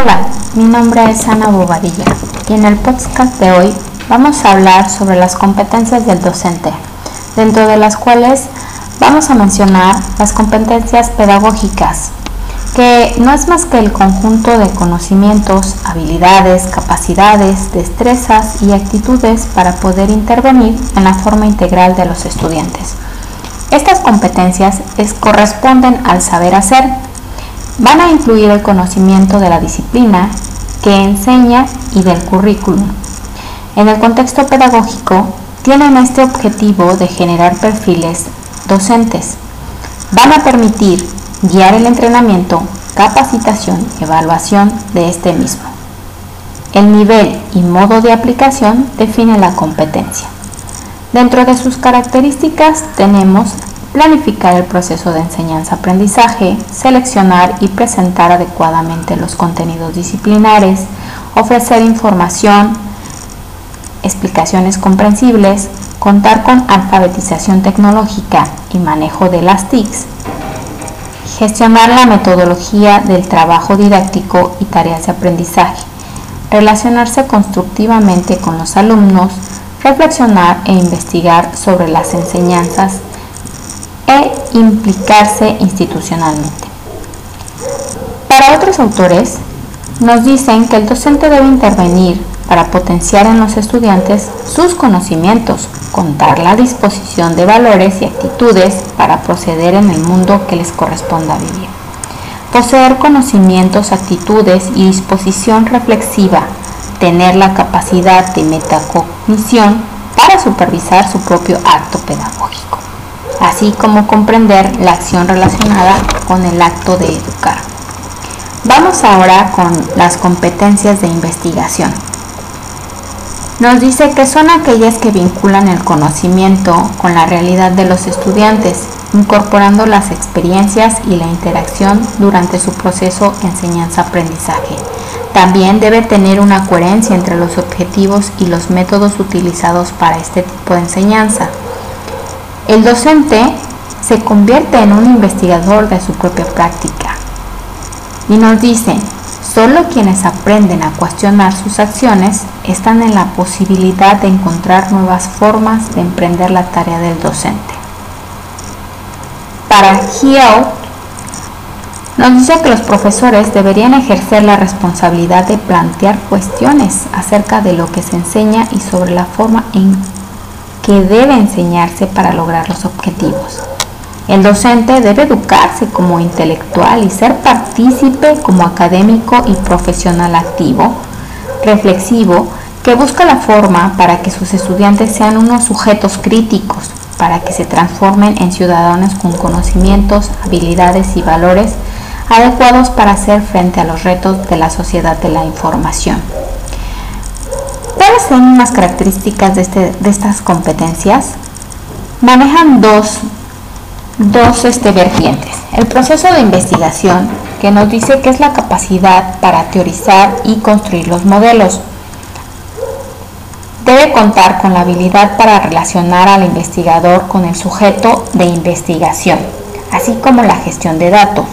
Hola, mi nombre es Ana Bobadilla y en el podcast de hoy vamos a hablar sobre las competencias del docente, dentro de las cuales vamos a mencionar las competencias pedagógicas, que no es más que el conjunto de conocimientos, habilidades, capacidades, destrezas y actitudes para poder intervenir en la forma integral de los estudiantes. Estas competencias corresponden al saber hacer, van a incluir el conocimiento de la disciplina que enseña y del currículum. En el contexto pedagógico, tienen este objetivo de generar perfiles docentes. Van a permitir guiar el entrenamiento, capacitación y evaluación de este mismo. El nivel y modo de aplicación define la competencia. Dentro de sus características tenemos planificar el proceso de enseñanza-aprendizaje, seleccionar y presentar adecuadamente los contenidos disciplinares, ofrecer información, explicaciones comprensibles, contar con alfabetización tecnológica y manejo de las TICs, gestionar la metodología del trabajo didáctico y tareas de aprendizaje, relacionarse constructivamente con los alumnos, reflexionar e investigar sobre las enseñanzas e implicarse institucionalmente. Para otros autores, nos dicen que el docente debe intervenir para potenciar en los estudiantes sus conocimientos, contar la disposición de valores y actitudes para proceder en el mundo que les corresponda vivir. Poseer conocimientos, actitudes y disposición reflexiva, tener la capacidad de metacognición para supervisar su propio acto pedagógico así como comprender la acción relacionada con el acto de educar. Vamos ahora con las competencias de investigación. Nos dice que son aquellas que vinculan el conocimiento con la realidad de los estudiantes, incorporando las experiencias y la interacción durante su proceso enseñanza-aprendizaje. También debe tener una coherencia entre los objetivos y los métodos utilizados para este tipo de enseñanza. El docente se convierte en un investigador de su propia práctica y nos dice, solo quienes aprenden a cuestionar sus acciones están en la posibilidad de encontrar nuevas formas de emprender la tarea del docente. Para Hill, nos dice que los profesores deberían ejercer la responsabilidad de plantear cuestiones acerca de lo que se enseña y sobre la forma en que debe enseñarse para lograr los objetivos. El docente debe educarse como intelectual y ser partícipe como académico y profesional activo, reflexivo, que busca la forma para que sus estudiantes sean unos sujetos críticos, para que se transformen en ciudadanos con conocimientos, habilidades y valores adecuados para hacer frente a los retos de la sociedad de la información. ¿Cuáles son las características de, este, de estas competencias? Manejan dos, dos este, vertientes. El proceso de investigación, que nos dice que es la capacidad para teorizar y construir los modelos. Debe contar con la habilidad para relacionar al investigador con el sujeto de investigación, así como la gestión de datos.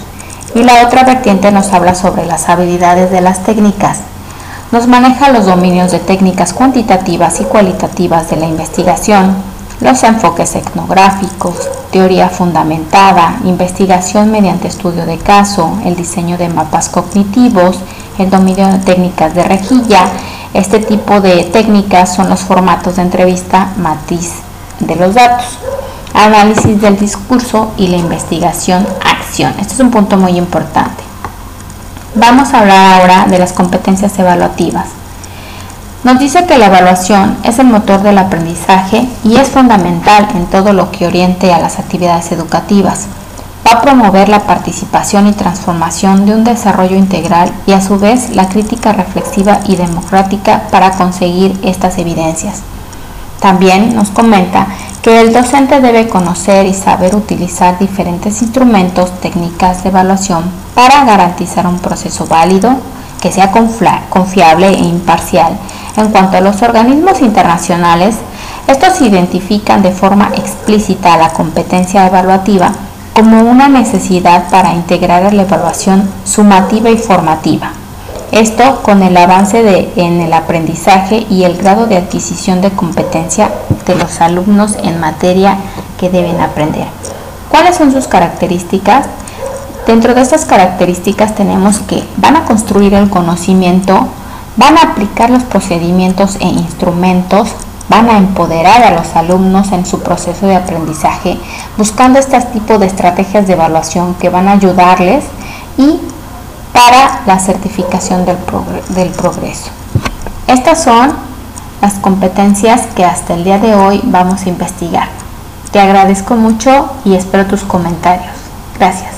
Y la otra vertiente nos habla sobre las habilidades de las técnicas, nos maneja los dominios de técnicas cuantitativas y cualitativas de la investigación, los enfoques etnográficos, teoría fundamentada, investigación mediante estudio de caso, el diseño de mapas cognitivos, el dominio de técnicas de rejilla. Este tipo de técnicas son los formatos de entrevista matiz de los datos, análisis del discurso y la investigación acción. Este es un punto muy importante. Vamos a hablar ahora de las competencias evaluativas. Nos dice que la evaluación es el motor del aprendizaje y es fundamental en todo lo que oriente a las actividades educativas. Va a promover la participación y transformación de un desarrollo integral y a su vez la crítica reflexiva y democrática para conseguir estas evidencias. También nos comenta que el docente debe conocer y saber utilizar diferentes instrumentos, técnicas de evaluación para garantizar un proceso válido, que sea confiable e imparcial. En cuanto a los organismos internacionales, estos identifican de forma explícita la competencia evaluativa como una necesidad para integrar la evaluación sumativa y formativa. Esto con el avance de, en el aprendizaje y el grado de adquisición de competencia de los alumnos en materia que deben aprender. ¿Cuáles son sus características? Dentro de estas características tenemos que van a construir el conocimiento, van a aplicar los procedimientos e instrumentos, van a empoderar a los alumnos en su proceso de aprendizaje, buscando este tipo de estrategias de evaluación que van a ayudarles y para la certificación del, del progreso. Estas son las competencias que hasta el día de hoy vamos a investigar. Te agradezco mucho y espero tus comentarios. Gracias.